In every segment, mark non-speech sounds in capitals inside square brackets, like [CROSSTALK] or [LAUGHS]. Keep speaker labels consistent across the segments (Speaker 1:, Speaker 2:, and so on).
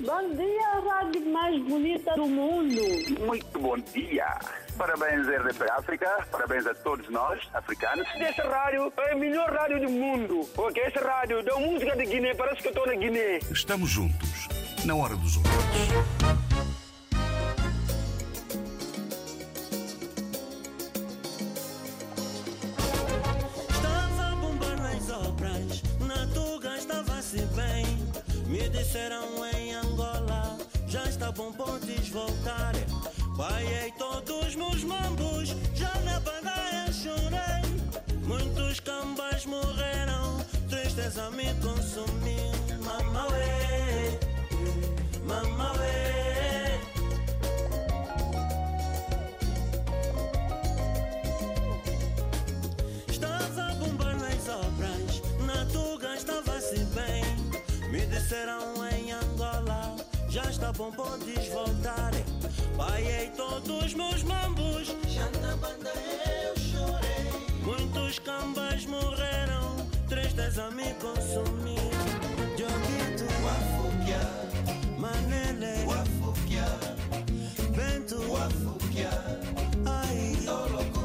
Speaker 1: Bom dia, rádio mais bonita do mundo.
Speaker 2: Muito bom dia. Parabéns, RDP África. Parabéns a todos nós, africanos.
Speaker 3: Essa rádio é a melhor rádio do mundo. Porque essa rádio dá música de Guiné, parece que eu estou na Guiné.
Speaker 4: Estamos juntos, na hora dos outros.
Speaker 5: Estava a já está bom, podes voltar. Paiei todos meus mambos, já na bandeira chorei. Muitos cambas morreram, tristeza me consumiu. Mamauê, mamauê. Bom, podes voltar. Paiei todos meus mambos, já na banda eu chorei. Muitos cambas morreram, tristeza me consumiu. Dioguito, Wafukia, Manele, Wafukia, Bento, Wafukia, ai, Olokomoshima,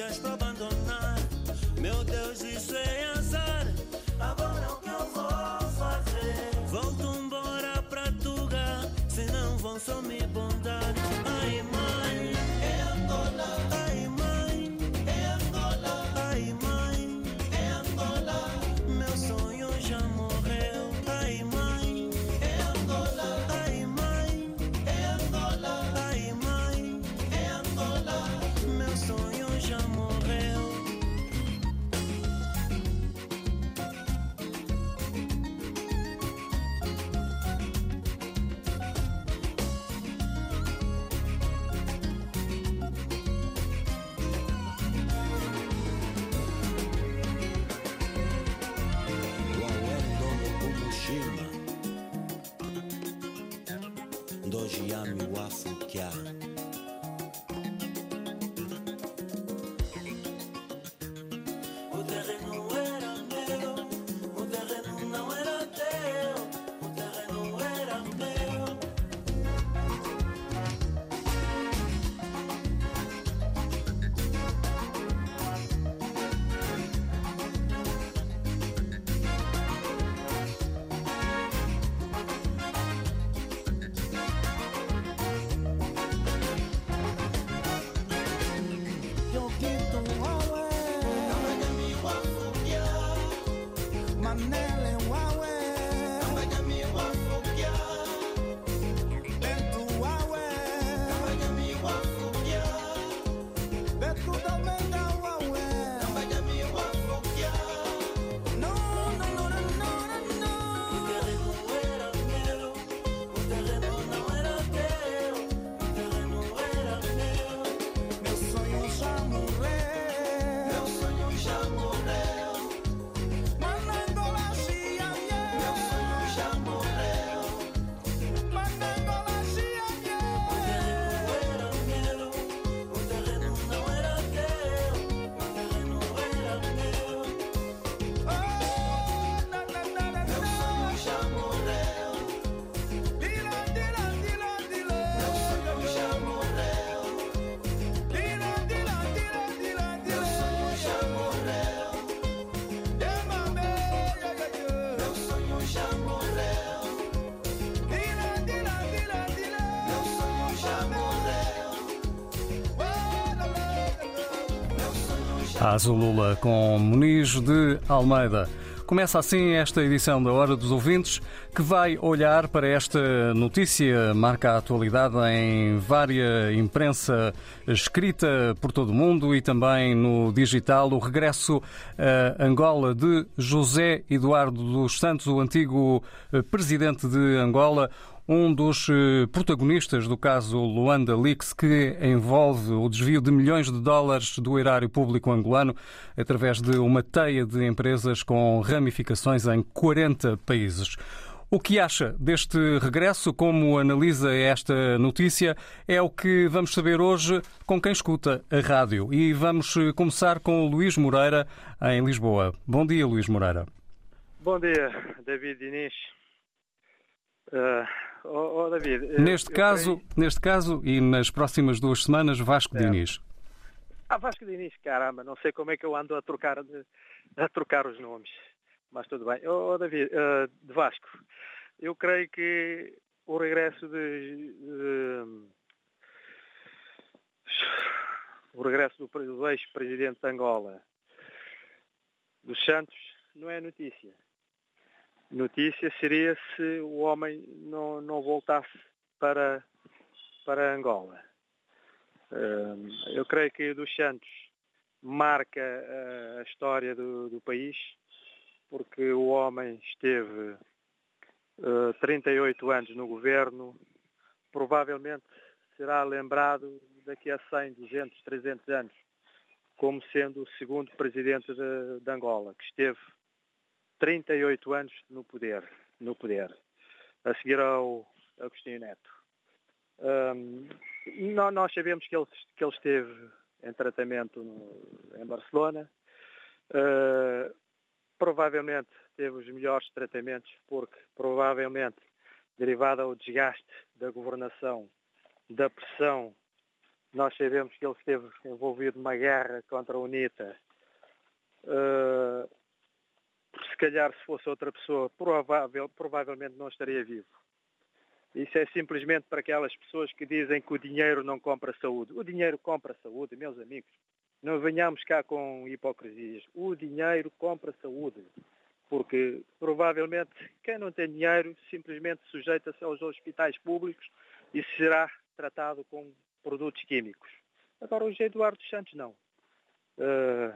Speaker 5: dias para abandonar. Meu Deus,
Speaker 6: A Azulula com Muniz de Almeida. Começa assim esta edição da Hora dos Ouvintes, que vai olhar para esta notícia, marca a atualidade em várias imprensa escrita por todo o mundo e também no digital, o regresso a Angola de José Eduardo dos Santos, o antigo eh, presidente de Angola, um dos eh, protagonistas do caso Luanda Leaks, que envolve o desvio de milhões de dólares do erário público angolano através de uma teia de empresas com ramificações em 40 países. O que acha deste regresso? Como analisa esta notícia? É o que vamos saber hoje com quem escuta a rádio. E vamos eh, começar com o Luís Moreira, em Lisboa. Bom dia, Luís Moreira.
Speaker 7: Bom dia, David Inês. Uh, oh, oh, David,
Speaker 6: neste, caso, creio... neste caso e nas próximas duas semanas, Vasco é. Diniz.
Speaker 7: Ah, Vasco Diniz, caramba, não sei como é que eu ando a trocar, a trocar os nomes, mas tudo bem. Oh, oh David, uh, de Vasco, eu creio que o regresso de, de o regresso do, do ex-presidente de Angola, dos Santos, não é notícia notícia seria se o homem não, não voltasse para, para Angola. Eu creio que dos Santos marca a história do, do país, porque o homem esteve 38 anos no governo, provavelmente será lembrado daqui a 100, 200, 300 anos como sendo o segundo presidente de, de Angola, que esteve 38 anos no poder, no poder. A seguir ao Agostinho Neto. Um, nós sabemos que ele, que ele esteve em tratamento no, em Barcelona. Uh, provavelmente teve os melhores tratamentos, porque provavelmente, derivado ao desgaste da governação, da pressão, nós sabemos que ele esteve envolvido numa guerra contra a UNITA. Uh, se calhar se fosse outra pessoa, provável, provavelmente não estaria vivo. Isso é simplesmente para aquelas pessoas que dizem que o dinheiro não compra saúde. O dinheiro compra saúde, meus amigos. Não venhamos cá com hipocrisias. O dinheiro compra saúde. Porque provavelmente quem não tem dinheiro simplesmente sujeita-se aos hospitais públicos e será tratado com produtos químicos. Agora o. Eduardo Santos não. Uh,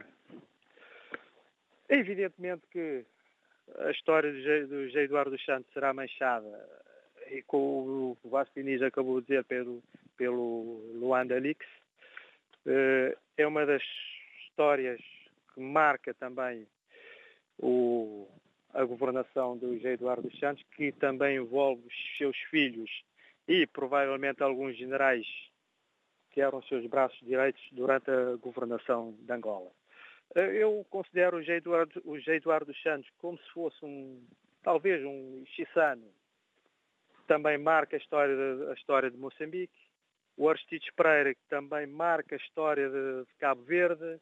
Speaker 7: Evidentemente que a história do José Eduardo dos Santos será manchada e como o Vasco Diniz acabou de dizer pelo, pelo Luanda Leaks, eh, é uma das histórias que marca também o, a governação do José Eduardo dos Santos, que também envolve os seus filhos e provavelmente alguns generais que eram seus braços direitos durante a governação de Angola. Eh, eu considero o G. Eduardo, o. Eduardo Santos como se fosse um, talvez um Chissano. Também marca a história de, a história de Moçambique. O Aristides Pereira, que também marca a história de, de Cabo Verde.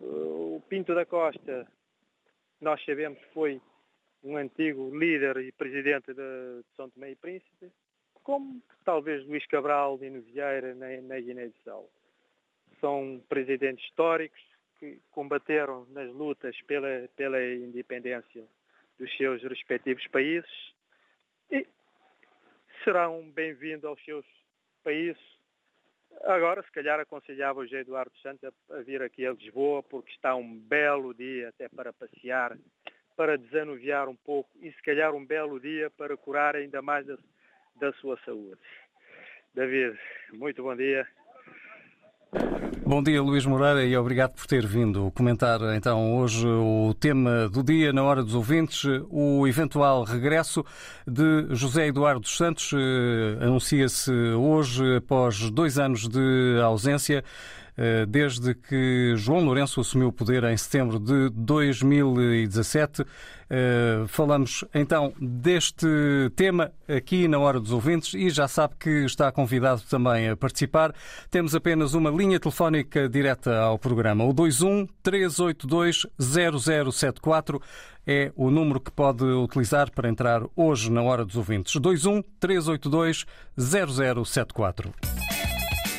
Speaker 7: Eh, o Pinto da Costa, nós sabemos que foi um antigo líder e presidente de, São Tomé e Príncipe, como talvez Luís Cabral e Vieira na, na Guiné-Bissau. São presidentes históricos, que combateram nas lutas pela, pela independência dos seus respectivos países e serão bem-vindos aos seus países. Agora, se calhar, aconselhava o José Eduardo Santos a vir aqui a Lisboa, porque está um belo dia até para passear, para desanuviar um pouco e, se calhar, um belo dia para curar ainda mais da, da sua saúde. David, muito bom dia
Speaker 6: Bom dia, Luís Moreira, e obrigado por ter vindo comentar então hoje o tema do dia na hora dos ouvintes, o eventual regresso de José Eduardo dos Santos. Eh, anuncia-se hoje, após dois anos de ausência. Eh, desde que João Lourenço assumiu o poder em setembro de 2017. Eh, falamos então deste tema aqui na Hora dos Ouvintes e já sabe que está convidado também a participar. Temos apenas uma linha telefónica direta ao programa. O 21 382 0074 é o número que pode utilizar para entrar hoje na Hora dos Ouvintes. 21 382 0074.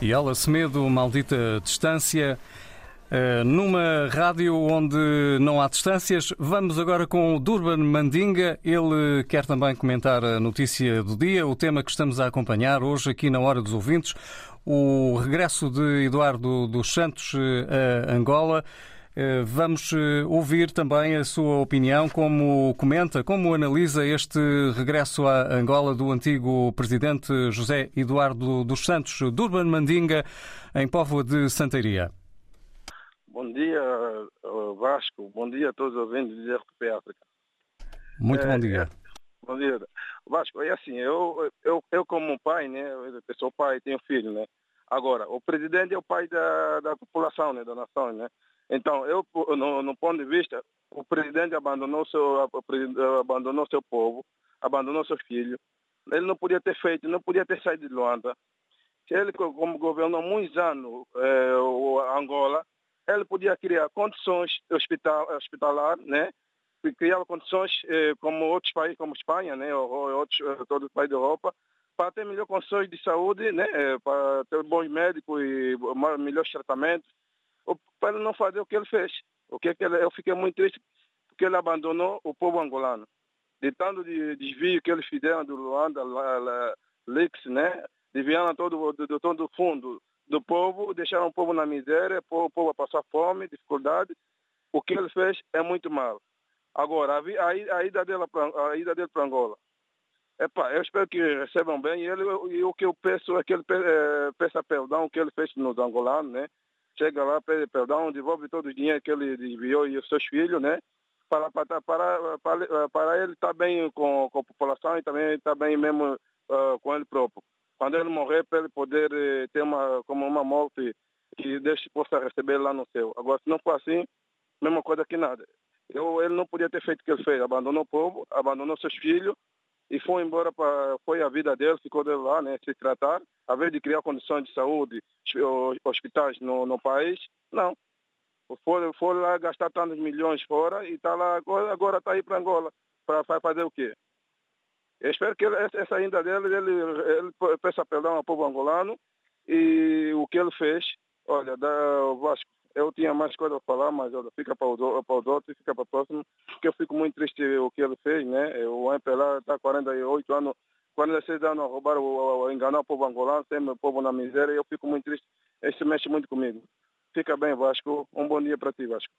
Speaker 5: E
Speaker 6: ela, Semedo, maldita distância. eh, numa rádio onde não há distâncias, vamos agora com o Durban Mandinga. Ele quer também comentar a notícia do dia, o tema que estamos a acompanhar hoje aqui na Hora dos Ouvintes, o regresso de Eduardo dos Santos eh, a Angola. Eh, Vamos eh, ouvir também a sua opinião, como comenta, como analisa este regresso à Angola do antigo presidente José Eduardo dos Santos, Durban Mandinga, em Póvoa de Santeiria.
Speaker 8: Bom dia, eh, Vasco. Bom dia a todos os ouvintes de RTP África.
Speaker 6: Muito
Speaker 8: É,
Speaker 6: bom dia.
Speaker 8: Bom dia. Vasco, é assim, eu, eu, eu como pai, né, eu sou pai, tenho filho, né. Agora, o presidente é o pai da, da população, né, da nação, né. Então, eu, no, no ponto de vista, o presidente abandonou seu, abandonou seu povo, abandonou seu filho. Ele não podia ter feito, não podia ter saído de Luanda. Ele, como governou muitos anos eh, o Angola, ele podia criar condições hospital, hospitalar, né? criava condições eh, como outros países, como Espanha, né, ou, ou outros, eh, todos os países da Europa, para ter melhores condições de saúde, né, eh, para ter bons médicos e melhores tratamentos, para ele não fazer o que ele fez. O que é que ele, eu fiquei muito triste porque ele abandonou o povo angolano. De tanto de desvio que eles fizeram do Luanda, Lix, né, desviaram todo, do, do todo o fundo do povo, deixaram o povo na miséria, o povo, o povo a passar fome, dificuldade. O que ele fez é muito mal. Agora, a, a, a ida dele para Angola. Epá, eu espero que recebam bem. Ele, e o que eu peço é que ele eh, peça perdão que ele fez nos angolanos, né? Chega lá, pede perdão, devolve todo o dinheiro que ele desviou e os seus filhos, né? Para, para, para, para, ele estar bem com, com a população e também estar bem mesmo ah, com ele próprio. Quando ele morrer, para ele poder eh, ter uma, como uma morte que Deus possa receber lá no céu. Agora, se não for assim, mesma coisa que nada. Eu, ele não podia ter feito o que ele fez. Abandonou o povo, abandonou seus filhos e foi embora para foi a vida dele, ficou dele lá, né, se tratar, a vez de criar condições de saúde, hos- hospitais no, no país, não. Foi, foi lá gastar tantos milhões fora e está lá agora agora está aí para Angola para fazer o quê? Eu espero que ele, essa ainda dele, ele, ele peça perdão ao povo angolano e o que ele fez, olha, da, o Vasco, eu tinha mais coisa a falar, mas olha, fica para os, para os outros, fica para o próximo, porque eu fico muito triste o que ele fez, né? O MPLA está 48 anos, 46 anos a roubar, a enganar o povo angolano, sempre o povo na miséria, e eu fico muito triste, isso mexe muito comigo. Fica bem, Vasco. Um bom dia para ti, Vasco.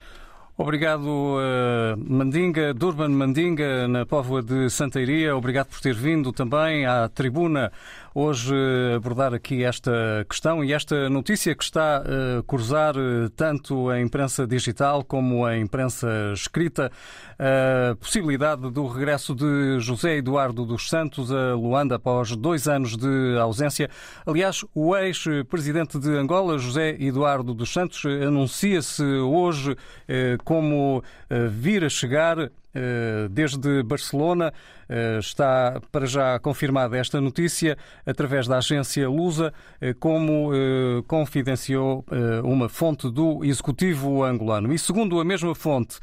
Speaker 6: Obrigado, eh, Mandinga, Durban Mandinga, na Póvoa de Santeiria. Obrigado por ter vindo também à tribuna hoje eh, abordar aqui esta questão e esta notícia que está a cruzar eh, tanto a imprensa digital como a imprensa escrita. A possibilidade do regresso de José Eduardo dos Santos a Luanda após dois anos de ausência. Aliás, o ex-presidente de Angola, José Eduardo dos Santos, eh, anuncia-se hoje eh, como eh, vir a chegar eh, desde Barcelona. Eh, Está para já confirmada esta notícia através da agência Lusa, eh, como eh, confidenciou eh, uma fonte do executivo angolano. E segundo a mesma fonte,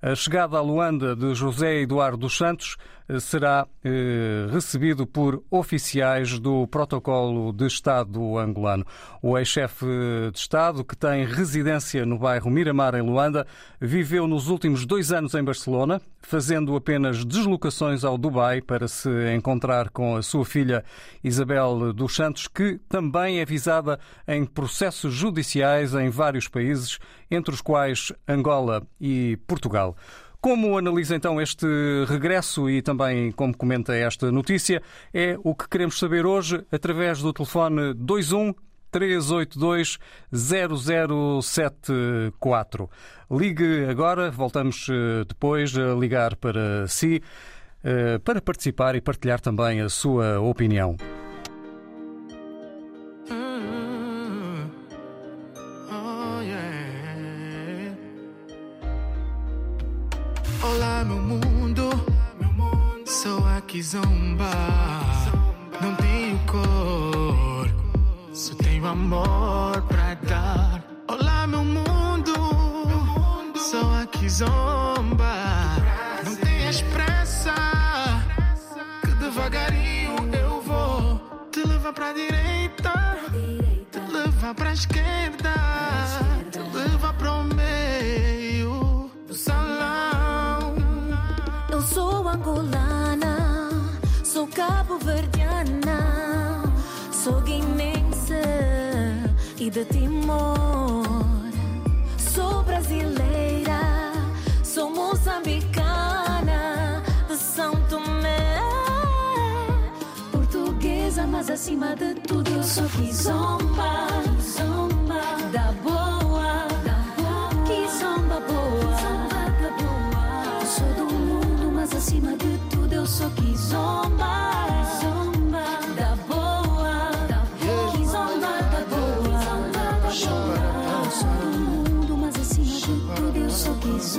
Speaker 6: a chegada a Luanda de José Eduardo dos Santos eh, será eh, recebido por oficiais do Protocolo de Estado angolano. O ex-chefe de Estado, que tem residência no bairro Miramar, em Luanda, viveu nos últimos dois anos em Barcelona, fazendo apenas deslocações ao Dubai para se encontrar com a sua filha Isabel dos Santos, que também é visada em processos judiciais em vários países, entre os quais Angola e Portugal. Como analisa então este regresso e também como comenta esta notícia, é o que queremos saber hoje através do telefone 21 382 0074. Ligue agora, voltamos eh, depois a ligar para si eh, para participar e partilhar também a sua opinião.
Speaker 9: Zomba. Não tenho cor, só tenho amor pra dar. Olá, meu mundo. Sou aqui zomba. Não tenhas pressa, que devagarinho eu vou te levar pra direita, te levar pra esquerda,
Speaker 10: e de Timor. Sou brasileira, sou moçambicana, de São Tomé. Portuguesa, mas acima de tudo eu sou kizomba, zomba da boa, kizomba boa. Eu sou do mundo, mas acima de tudo eu sou kizomba, zomba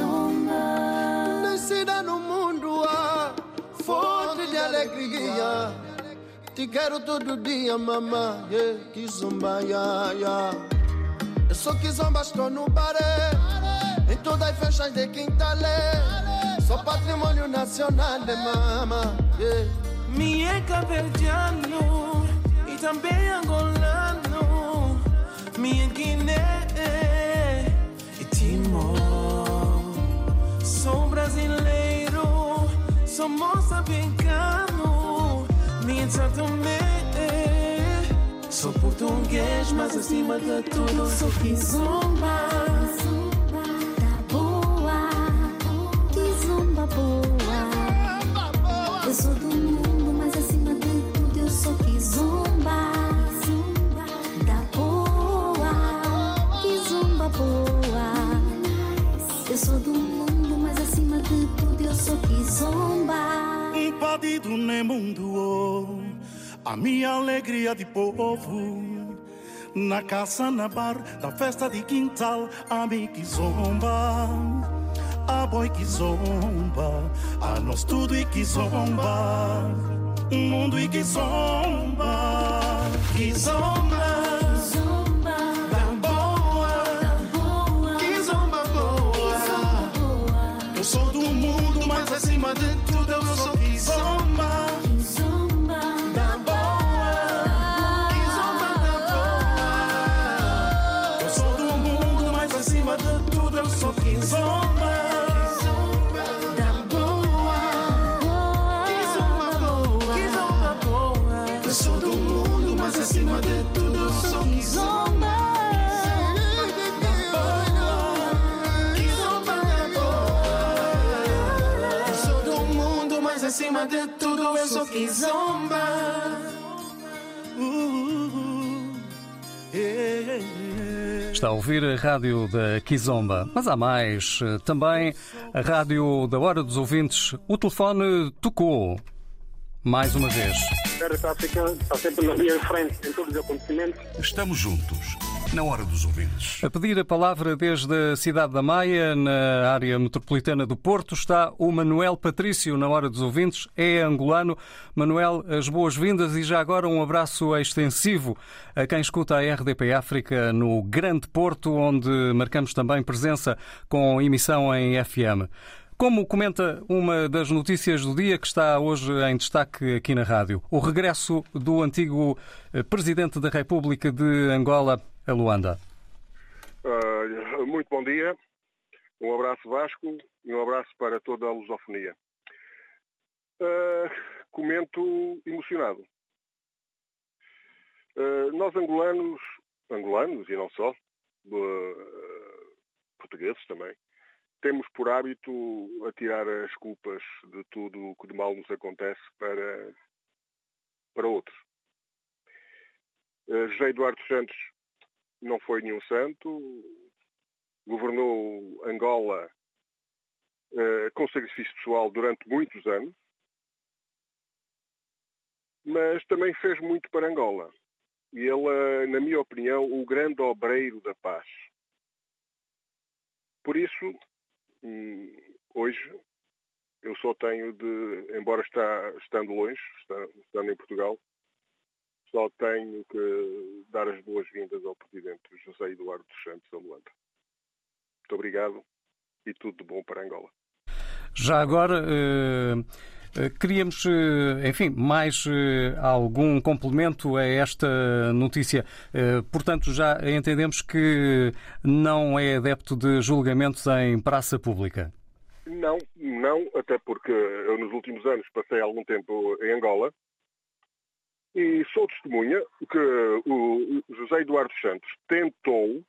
Speaker 11: Nascida no mundo, ah, fonte de alegria. Te quero todo dia, mamãe. Yeah, kizomba, yeah, yeah. Eu sou kizomba, estou no baré. Em todas as festas de quintalé. Sou patrimônio nacional de mama. Yeah.
Speaker 9: Me é caverdiano e também angolano. Me é Guiné brasileiro, sou moçambicano. Me é Tomé. Sou português, mas acima de tudo sou kizomba.
Speaker 12: Partido no mundo, oh, a minha alegria de povo. Na caça, na bar, da festa de quintal, a mim que zomba. A boi que zomba, a nós tudo e que zomba. Um mundo e que zomba, que zomba. Da boa, que zomba boa. Eu sou do mundo, mas acima de Uh, yeah.
Speaker 6: Está a ouvir a rádio da Kizomba, mas há mais. eh, Também a rádio da Hora dos Ouvintes. O telefone tocou. Mais uma vez.
Speaker 3: Está sempre na linha de frente em todos os acontecimentos.
Speaker 4: Estamos juntos, na hora dos ouvintes.
Speaker 6: A pedir a palavra desde a cidade da Maia, na área metropolitana do Porto, está o Manuel Patrício, na Hora dos Ouvintes. É angolano. Manuel, as boas-vindas e já agora um abraço extensivo a quem escuta a RDP África no Grande Porto, onde marcamos também presença com emissão em FM. Como comenta uma das notícias do dia que está hoje em destaque aqui na rádio, o regresso do antigo eh, Presidente da República de Angola a Luanda.
Speaker 13: Ah, muito bom dia, um abraço Vasco e um abraço para toda a lusofonia. Ah, comento emocionado. Ah, nós angolanos, angolanos e não só, ah, portugueses também, temos por hábito atirar as culpas de tudo o que de mal nos acontece para, para outros. Ah, José Eduardo Santos não foi nenhum santo, governou Angola eh, com sacrifício pessoal durante muitos anos, mas também fez muito para Angola. E ele, eh, na minha opinião, o grande obreiro da paz. Por isso, hum, hoje, eu só tenho de, embora está, estando longe, está- estando em Portugal, só tenho que dar as boas-vindas ao Presidente José Eduardo dos Santos da Luanda. Muito obrigado e tudo de bom para Angola.
Speaker 6: Já agora, eh, eh, queríamos, eh, enfim, mais algum complemento a esta notícia. Portanto, já entendemos que não é adepto de julgamentos em praça pública.
Speaker 13: Não, não, até porque eu nos últimos anos passei algum tempo em Angola e sou testemunha que o José Eduardo Santos tentou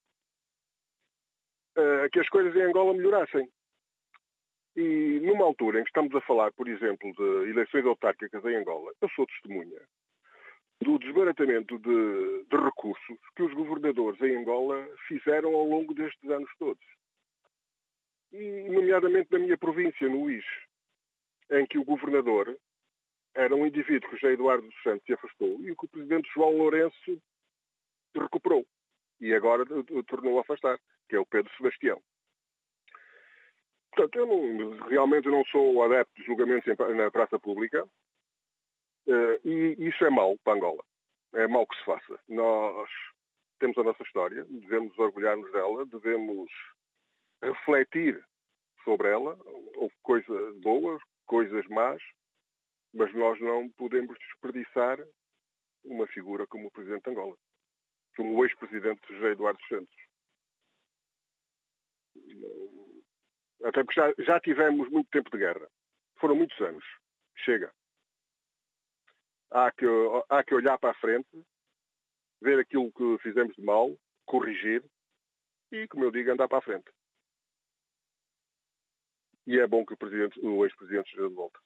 Speaker 13: eh, que as coisas em Angola melhorassem. E numa altura em que estamos a falar, por exemplo, de eleições autárquicas em Angola, eu sou testemunha do desbaratamento de, de recursos que os governadores em Angola fizeram ao longo destes anos todos. E, nomeadamente na minha província, no Luís, em que o governador era um indivíduo que o José Eduardo dos Santos se afastou e que o presidente João Lourenço recuperou e agora o- tornou a afastar, que é o Pedro Sebastião. Portanto, eu não- realmente não sou adepto de julgamentos na praça pública eh, e isso é mau para Angola. É mau que se faça. Nós temos a nossa história, devemos orgulhar-nos dela, devemos refletir sobre ela. Houve coisas boas, coisas más, mas nós não podemos desperdiçar uma figura como o Presidente de Angola, como o ex-presidente José Eduardo Santos. Até porque já, já tivemos muito tempo de guerra. Foram muitos anos. Chega. Há que, há que olhar para a frente, ver aquilo que fizemos de mal, corrigir e, como eu digo, andar para a frente. E é bom que o, presidente, o ex-presidente esteja de volta.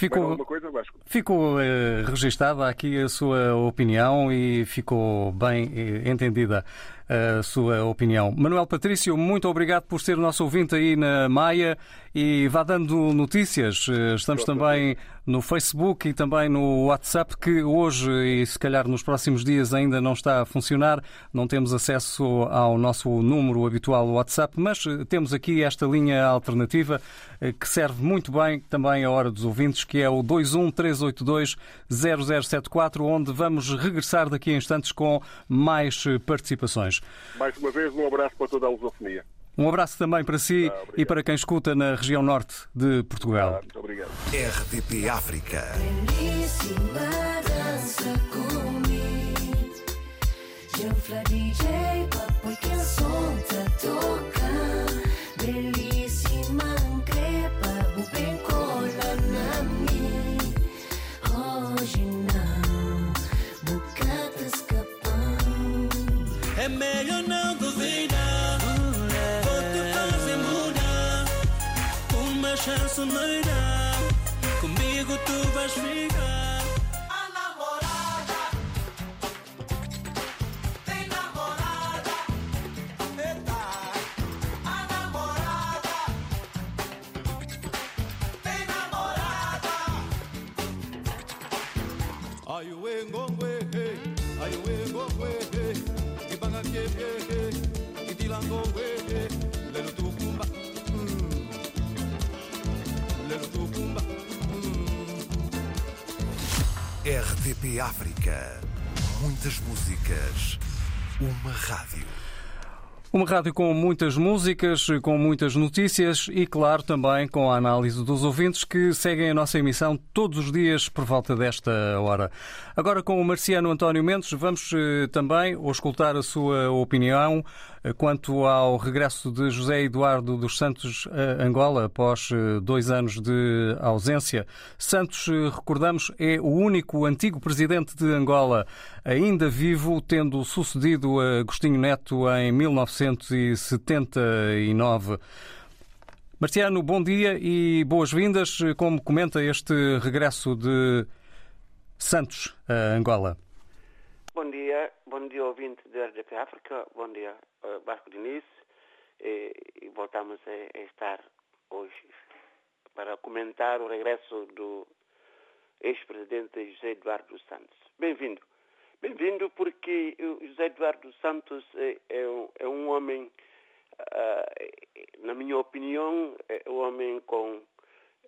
Speaker 6: Ficou,
Speaker 13: coisa,
Speaker 6: ficou eh, registada aqui a sua opinião e ficou bem eh, entendida a sua opinião. Manuel Patrício, muito obrigado por ser o nosso ouvinte aí na Maia e vá dando notícias. Eh, estamos também no Facebook e também no WhatsApp, que hoje e se calhar nos próximos dias ainda não está a funcionar. Não temos acesso ao nosso número habitual WhatsApp, mas eh, temos aqui esta linha alternativa eh, que serve muito bem também a hora dos ouvintes, que é o 213820074, onde vamos regressar daqui a instantes com mais participações.
Speaker 13: Mais uma vez, um abraço para toda a lusofonia.
Speaker 6: Um abraço também para si ah, e para quem escuta na região norte de Portugal.
Speaker 13: Ah, muito obrigado.
Speaker 4: RTP África.
Speaker 5: É chance me. Comigo tu vais ficar.
Speaker 4: Uma rádio
Speaker 6: com muitas músicas, com muitas notícias e, claro, também com a análise dos ouvintes que seguem a nossa emissão todos os dias por volta desta hora. Agora, com o Marciano António Mendes, vamos eh, também escutar a sua opinião quanto ao regresso de José Eduardo dos Santos a Angola após eh, dois anos de ausência. Santos, recordamos, é o único antigo presidente de Angola ainda vivo, tendo sucedido a Agostinho Neto em 1979. Marciano, bom dia e boas-vindas. Como comenta este regresso de Santos a Angola?
Speaker 14: Bom dia, bom dia ouvinte da RDP África, bom dia uh, Vasco Diniz e, e voltamos a, a, estar hoje para comentar o regresso do ex-presidente José Eduardo Santos. Bem-vindo. Bem-vindo porque José Eduardo Santos é, é, um, é um, homem, uh, na minha opinião, é um homem com,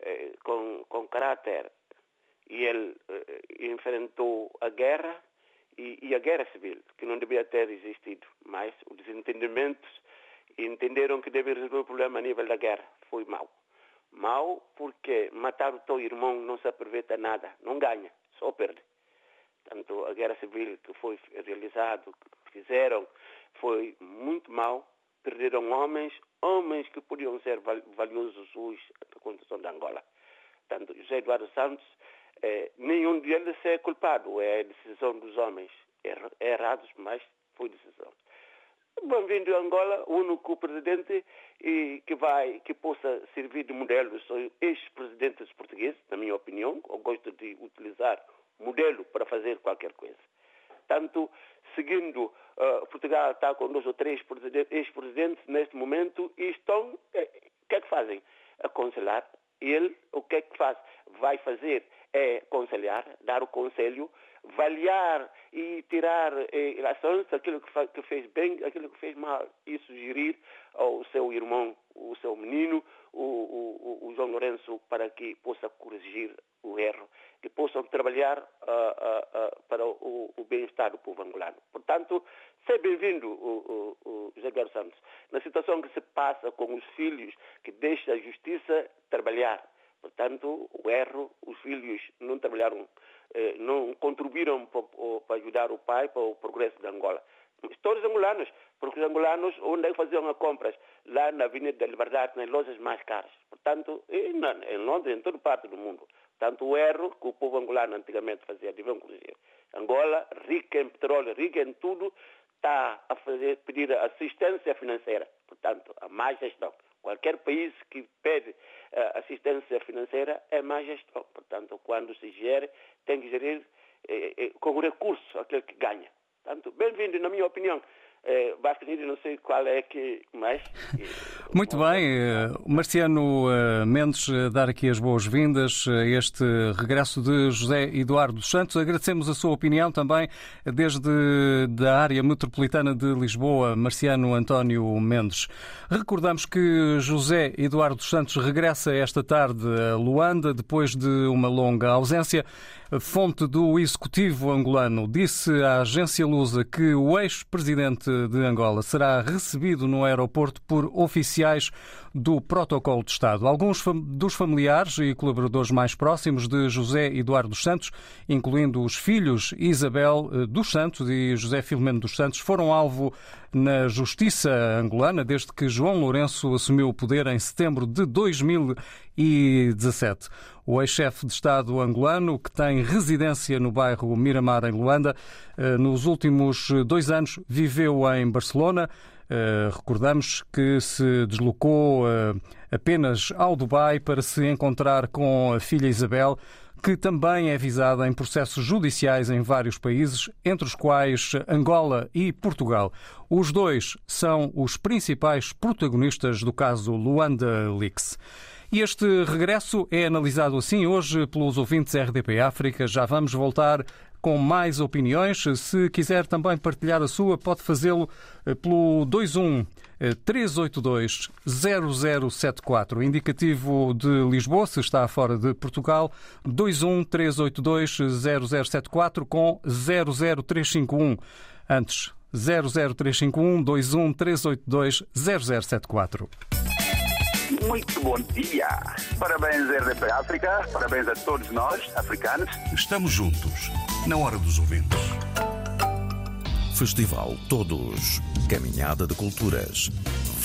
Speaker 14: é, com, com caráter e ele enfrentou a guerra e, e, a guerra civil, que não devia ter existido, mas os desentendimentos entenderam que deve resolver o problema a nível da guerra. Foi mal. Mal porque matar o teu irmão não se aproveita nada, não ganha, só perde. Tanto a guerra civil que foi realizado, que fizeram, foi muito mal. Perderam homens, homens que podiam ser valiosos hoje na condição de Angola. Tanto José Eduardo Santos é, nenhum deles é culpado, é decisão dos homens. É, errados, mas foi decisão. Bem-vindo a Angola, o único presidente e que vai, que possa servir de modelo são ex-presidentes portugueses, na minha opinião. Eu gosto de utilizar modelo para fazer qualquer coisa. Tanto seguindo, uh, Portugal está com dois ou três ex-presidentes neste momento e estão, o eh, que é que fazem? Aconselhar. Ele, o que é que faz? Vai fazer é aconselhar, dar o conselho, avaliar e tirar eh, ações, aquilo que, que, fez bem, aquilo que fez mal, e sugerir ao seu irmão, o seu menino, o, o, o João Lourenço, para que possa corrigir o erro, que possam trabalhar uh, uh, uh, para o, o bem-estar do povo angolano. Portanto, Seja bem-vindo, o, o, José Eduardo Santos, na situação que se passa com os filhos que deixam a justiça trabalhar. Portanto, o erro, os filhos não trabalharam, eh, não contribuíram para ajudar o pai para o progresso de Angola. Todos angolanos, porque os angolanos onde é que faziam as compras? Lá na Avenida da Liberdade, nas lojas mais caras. Portanto, em, Londres, em toda parte do mundo. Portanto, o erro que o povo angolano antigamente fazia, devemos corrigir. Angola, rica em petróleo, rica em tudo, está a fazer, pedir assistência financeira. Portanto, a má gestão. Qualquer país que pede uh, assistência financeira é má gestão. Portanto, quando se gere, tem que gerir eh, eh, com recurso aquele que ganha. Portanto, bem-vindo, na minha opinião. É, não sei qual é que mais. [LAUGHS]
Speaker 6: Muito bem, eh, Marciano eh, Mendes, eh, dar aqui as boas-vindas a este regresso de José Eduardo Santos. Agradecemos a sua opinião também desde da área metropolitana de Lisboa, Marciano António Mendes. Recordamos que José Eduardo Santos regressa esta tarde a Luanda depois de uma longa ausência. Fonte do Executivo angolano disse à agência Lusa que o ex-presidente de Angola será recebido no aeroporto por oficiais do Protocolo de Estado. Alguns dos familiares e colaboradores mais próximos de José Eduardo dos Santos, incluindo os filhos Isabel eh, dos Santos e José Filomeno dos Santos, foram alvo na justiça angolana desde que João Lourenço assumiu o poder em setembro de 2017. O ex-chefe de Estado angolano, que tem residência no bairro Miramar, em Luanda, eh, nos últimos dois anos viveu em Barcelona. Eh, recordamos que se deslocou eh, apenas ao Dubai para se encontrar com a filha Isabel, que também é visada em processos judiciais em vários países, entre os quais Angola e Portugal. Os dois são os principais protagonistas do caso Luanda Leaks. E este regresso é analisado assim hoje pelos ouvintes RDP África. Já vamos voltar com mais opiniões. Se quiser também partilhar a sua, pode fazê-lo eh, pelo 21 382 0074, indicativo de Lisboa, se está fora de Portugal, 21 382 0074 com 00351. Antes, 00351 21 382 0074.
Speaker 2: Muito bom dia. Parabéns, RDP África. Parabéns a todos nós, africanos.
Speaker 4: Estamos juntos, na hora dos ouvintes.
Speaker 15: Festival Todos. Caminhada de Culturas.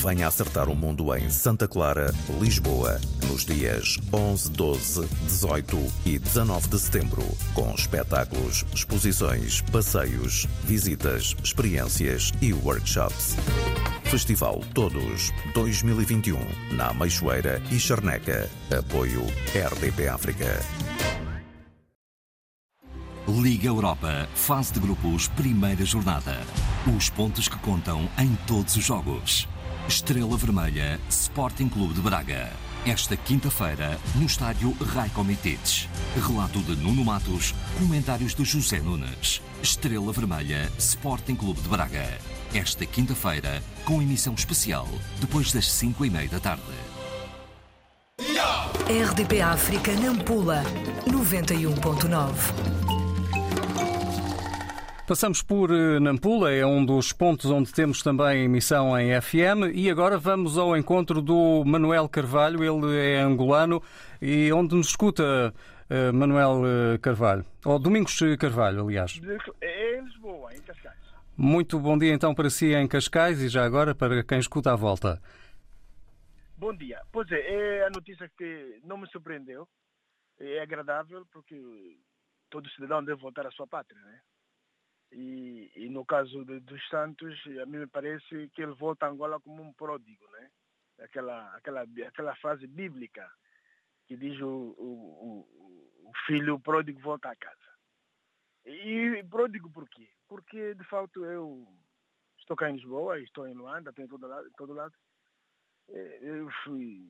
Speaker 15: Venha acertar o mundo em Santa Clara, Lisboa, nos dias 11, 12, 18 e 19 de setembro, com espetáculos, exposições, passeios, visitas, experiências e workshops. Festival Todos 2021, na Meixoeira e Charneca. Apoio RDP África.
Speaker 16: Liga Europa, fase de grupos, primeira jornada. Os pontos que contam em todos os jogos. Estrela Vermelha, Sporting Clube de Braga. Esta quinta-feira, no estádio Raiko Mitites. Relato de Nuno Matos, comentários de José Nunes. Estrela Vermelha, Sporting Clube de Braga. Esta quinta-feira, com emissão especial, depois das 5 e meia da tarde.
Speaker 17: RDP África Nampula 91.9
Speaker 6: Passamos por eh, Nampula, é um dos pontos onde temos também emissão em FM e agora vamos ao encontro do Manuel Carvalho, ele é angolano e onde nos escuta uh, Manuel eh, Carvalho, ou Domingos Carvalho, aliás.
Speaker 18: É em Lisboa, em Cascais.
Speaker 6: Muito bom dia então para si em Cascais e já agora para quem escuta à volta.
Speaker 18: Bom dia. Pois é, é a notícia que não me surpreendeu, é agradável porque todo cidadão deve voltar à sua pátria, né? E, e no caso de, dos Santos, a mim me parece que ele volta a Angola como um pródigo, né? Aquela, aquela, aquela frase bíblica que diz o, o, o filho pródigo volta a casa. E pródigo por quê? Porque, de fato, eu estou cá em Lisboa, estou em Luanda, estou em todo lado. Todo lado. É, eu fui,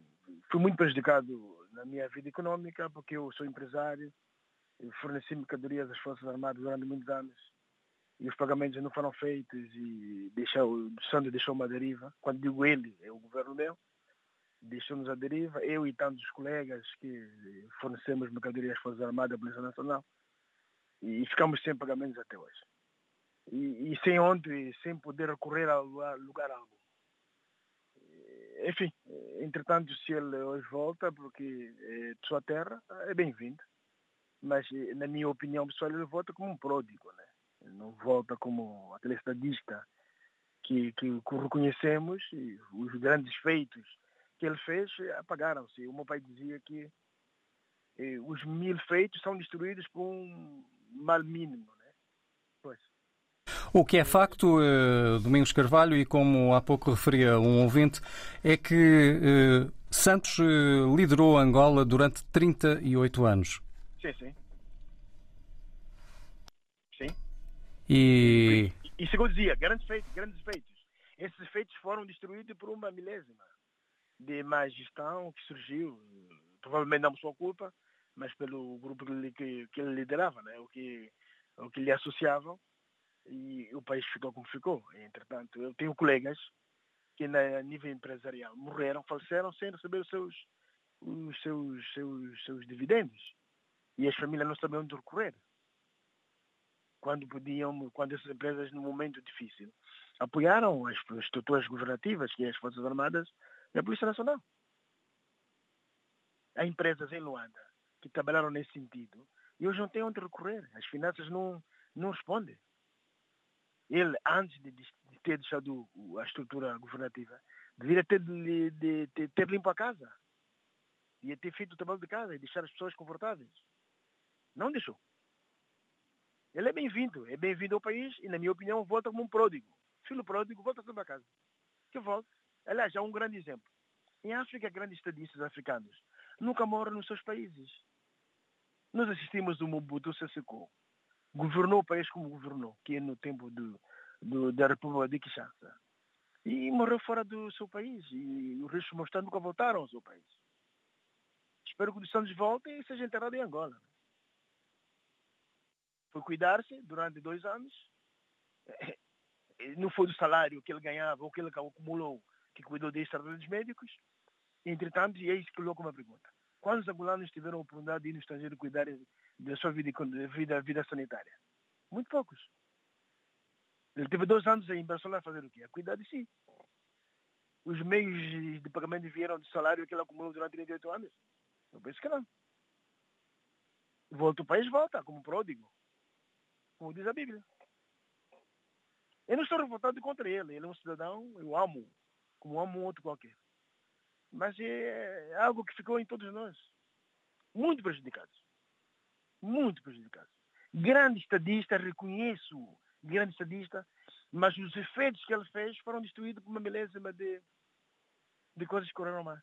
Speaker 18: fui muito prejudicado na minha vida econômica, porque eu sou empresário, forneci mercadorias às Forças Armadas durante muitos anos e os pagamentos não foram feitos e deixou, o Santos deixou uma deriva. Quando digo ele, é o governo meu, deixou-nos a deriva, eu e tantos colegas que fornecemos mercadorias às Forças Armadas, à Polícia Nacional, e ficamos sem pagamentos até hoje. E, sem onde, sem poder recorrer a lugar, algum. Enfim, entretanto, se ele hoje volta, porque é de sua terra, é bem-vindo. Mas, na minha opinião pessoal, ele volta como um pródigo, né? Não volta como aquele estadista que, que, que reconhecemos e os grandes feitos que ele fez apagaram-se. O meu pai dizia que eh, os mil feitos são destruídos por um mal mínimo.
Speaker 6: O que é facto, eh, Domingos Carvalho, e como há pouco referia um ouvinte, é que eh, Santos eh, liderou Angola durante 38 anos.
Speaker 18: Sim, sim. Sim.
Speaker 6: E,
Speaker 18: E segundo dizia, grandes feitos, grandes feitos. Esses feitos foram destruídos por uma milésima de má gestão que surgiu, provavelmente não por sua culpa, mas pelo grupo que, que, que ele liderava, né? o, que, o que lhe associavam, e o país ficou como ficou. Entretanto, eu tenho colegas que, na nível empresarial, morreram, faleceram sem receber os seus, os seus, seus, seus dividendos. E as famílias não sabiam onde recorrer. Quando podiam, quando essas empresas, num momento difícil, apoiaram as estruturas governativas, que é as Forças Armadas e a Polícia Nacional. Há empresas em Luanda que trabalharam nesse sentido e hoje não têm onde recorrer. As finanças não, não respondem. Ele, antes de, de ter deixado a estrutura governativa, deveria ter, de, de- de- ter limpo a casa. Devia ter feito o trabalho de casa e deixar as pessoas confortáveis. Não deixou. Ele é bem-vindo, é bem-vindo ao país e, na minha opinião, volta como um pródigo. Filho pródigo, volta sempre a casa. Que volta. Aliás, há um grande exemplo. Em África, grandes estadistas africanos nunca moram nos seus países. Nós assistimos o Mobutu Sese Seko. Governou o país como governou, que é no tempo do, do- da República de Kinshasa. E morreu fora do seu país. E os restos mostrados nunca voltaram ao seu país. Espero que o Santos volte e seja enterrado em Angola. Foi cuidar-se durante dois anos. Não foi do salário que ele ganhava ou que ele acumulou que cuidou destes tratamentos médicos. Entretanto, e é isso que uma pergunta. Quantos angolanos tiveram a oportunidade de ir no estrangeiro cuidar da sua vida, vida, vida sanitária? Muito poucos. Ele teve dois anos em Barcelona a fazer o quê? A cuidar de si. Os meios de pagamento vieram do salário que ele acumulou durante 38 anos? Eu penso que não. Volta o país, volta, como pródigo. Como diz a Bíblia. Eu não estou revoltado contra ele. Ele é um cidadão, eu amo, como amo um outro qualquer. Mas é algo que ficou em todos nós. Muito prejudicados. Muito prejudicados. Grande estadista, reconheço, grande estadista, mas os efeitos que ele fez foram destruídos por uma milésima de, de coisas que correram mais.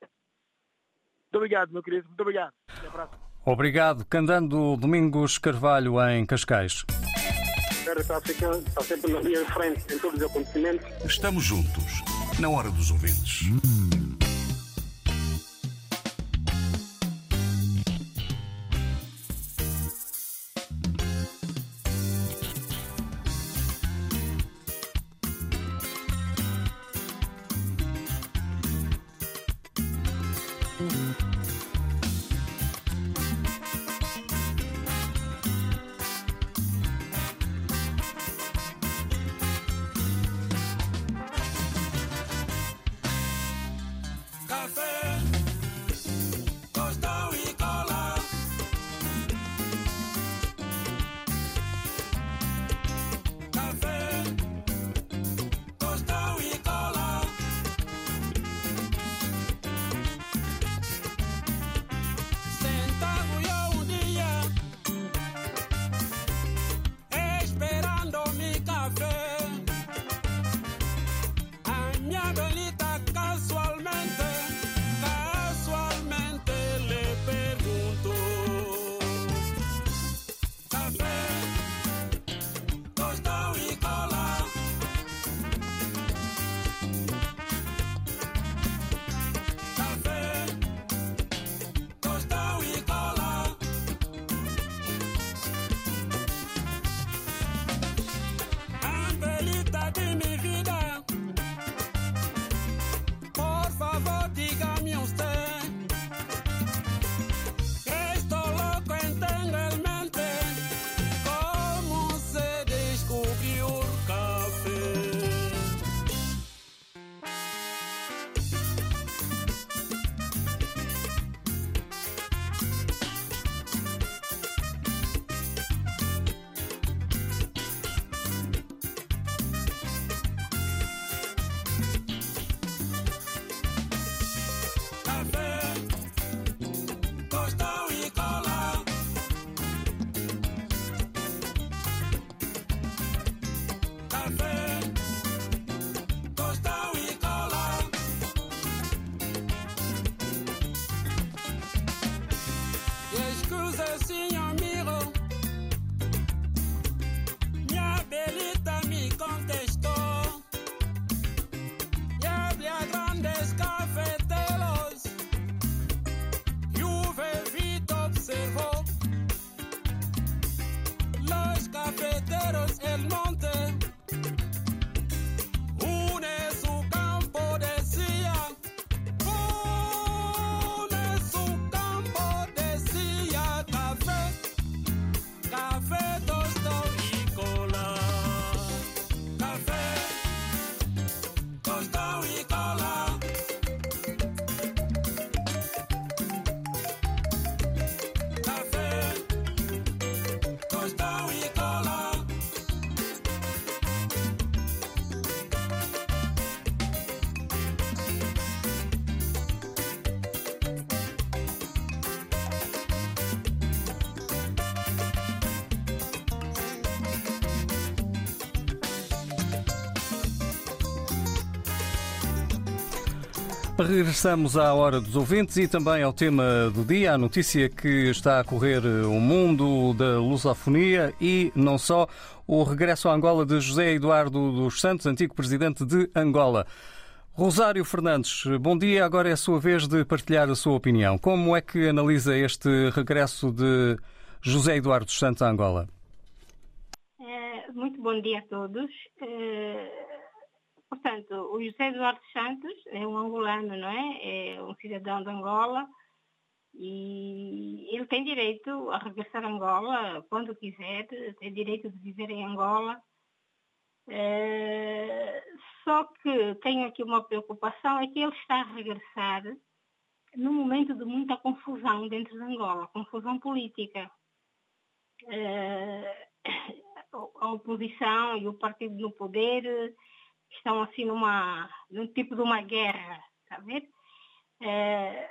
Speaker 18: Muito obrigado, meu querido. Muito obrigado. Até a próxima.
Speaker 6: obrigado. Candando Domingos Carvalho em Cascais.
Speaker 3: Está sempre na linha de frente em todos os acontecimentos.
Speaker 4: Estamos juntos, na hora dos ouvintes.
Speaker 19: Café,
Speaker 6: Regressamos à hora dos ouvintes e também ao tema do dia, a notícia que está a correr o mundo da lusofonia e não só, o regresso à Angola de José Eduardo dos Santos, antigo presidente de Angola. Rosário Fernandes, bom dia. Agora é a sua vez de partilhar a sua opinião. Como é que analisa este regresso de José Eduardo dos Santos à Angola?
Speaker 20: Eh, Muito bom dia a todos. Portanto, o José Eduardo Santos é um angolano, não é? É um cidadão de Angola e ele tem direito a regressar a Angola quando quiser, tem direito de viver em Angola. Eh, Só que tenho aqui uma preocupação, é que ele está a regressar num momento de muita confusão dentro de Angola, confusão política. Eh, a oposição e o partido no poder estão assim numa, num tipo de uma guerra, está a ver? Eh,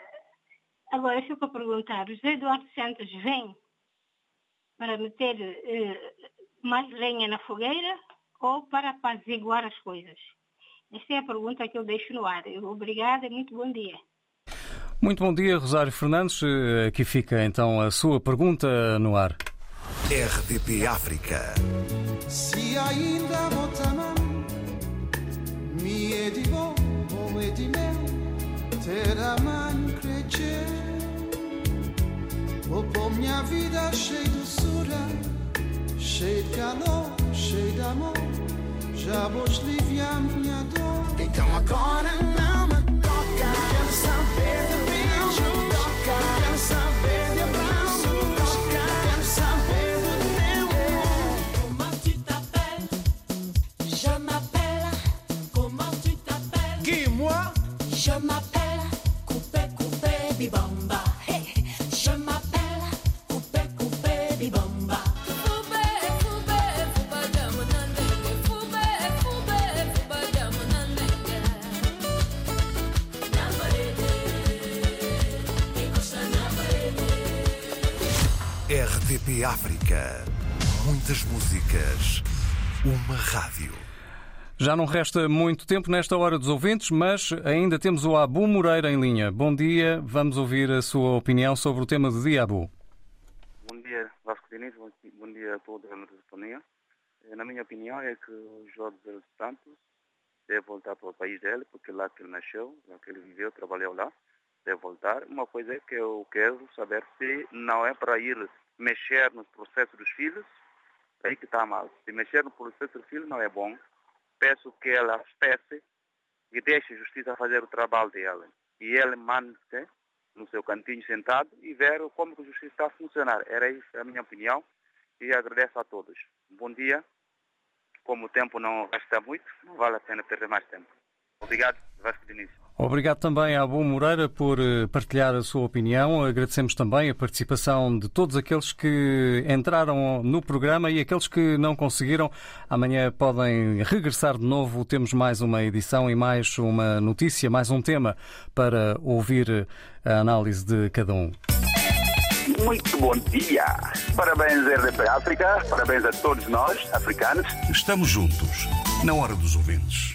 Speaker 20: agora, eu fico a perguntar, o José Eduardo Santos vem para meter eh, mais lenha na fogueira ou para apaziguar as coisas? Esta é a pergunta que eu deixo no ar. Obrigada e muito bom dia.
Speaker 6: Muito bom dia, Rosário Fernandes. Eh, Aqui fica então a sua pergunta no ar.
Speaker 15: RDP África.
Speaker 11: Se ainda o e di meu Terá man crescer Vou pôr minha vida cheia de doçura Cheia de calor, cheia de amor Já vou aliviar minha dor Então agora não me toca. Quero saber de beijo Toca. Quero saber
Speaker 15: RDP África. Muitas músicas. Uma rádio.
Speaker 6: Já não resta muito tempo nesta hora dos ouvintes, mas ainda temos o Abu Moreira em linha. Bom dia, vamos ouvir a sua opinião sobre o tema do dia, Abu.
Speaker 21: Bom dia, Vasco Diniz. Bom, dia a toda a. Eh, Na minha opinião é que o Jorge Santos deve voltar para o país dele, porque lá que ele nasceu, lá que ele viveu, trabalhou lá, deve voltar. Uma coisa é que eu quero saber se não é para ir mexer no processo dos filhos, é aí que está mal. Se mexer no processo dos filhos não é bom. Peço que ela espesse e deixe a justiça fazer o trabalho dela. E ele mande-se no seu cantinho sentado e ver como a justiça está a funcionar. Era isso a minha opinião e agradeço a todos. Bom dia. Como o tempo não resta muito, não vale a pena perder mais tempo. Obrigado, Vasco Diniz.
Speaker 6: Obrigado também a Abu Moreira por eh, partilhar a sua opinião. Agradecemos também a participação de todos aqueles que entraram no programa e aqueles que não conseguiram. Amanhã podem regressar de novo. Temos mais uma edição e mais uma notícia, mais um tema para ouvir a análise de cada um.
Speaker 2: Muito bom dia. Parabéns, RDP África. Parabéns a todos nós, africanos.
Speaker 22: Estamos juntos, na hora dos ouvintes.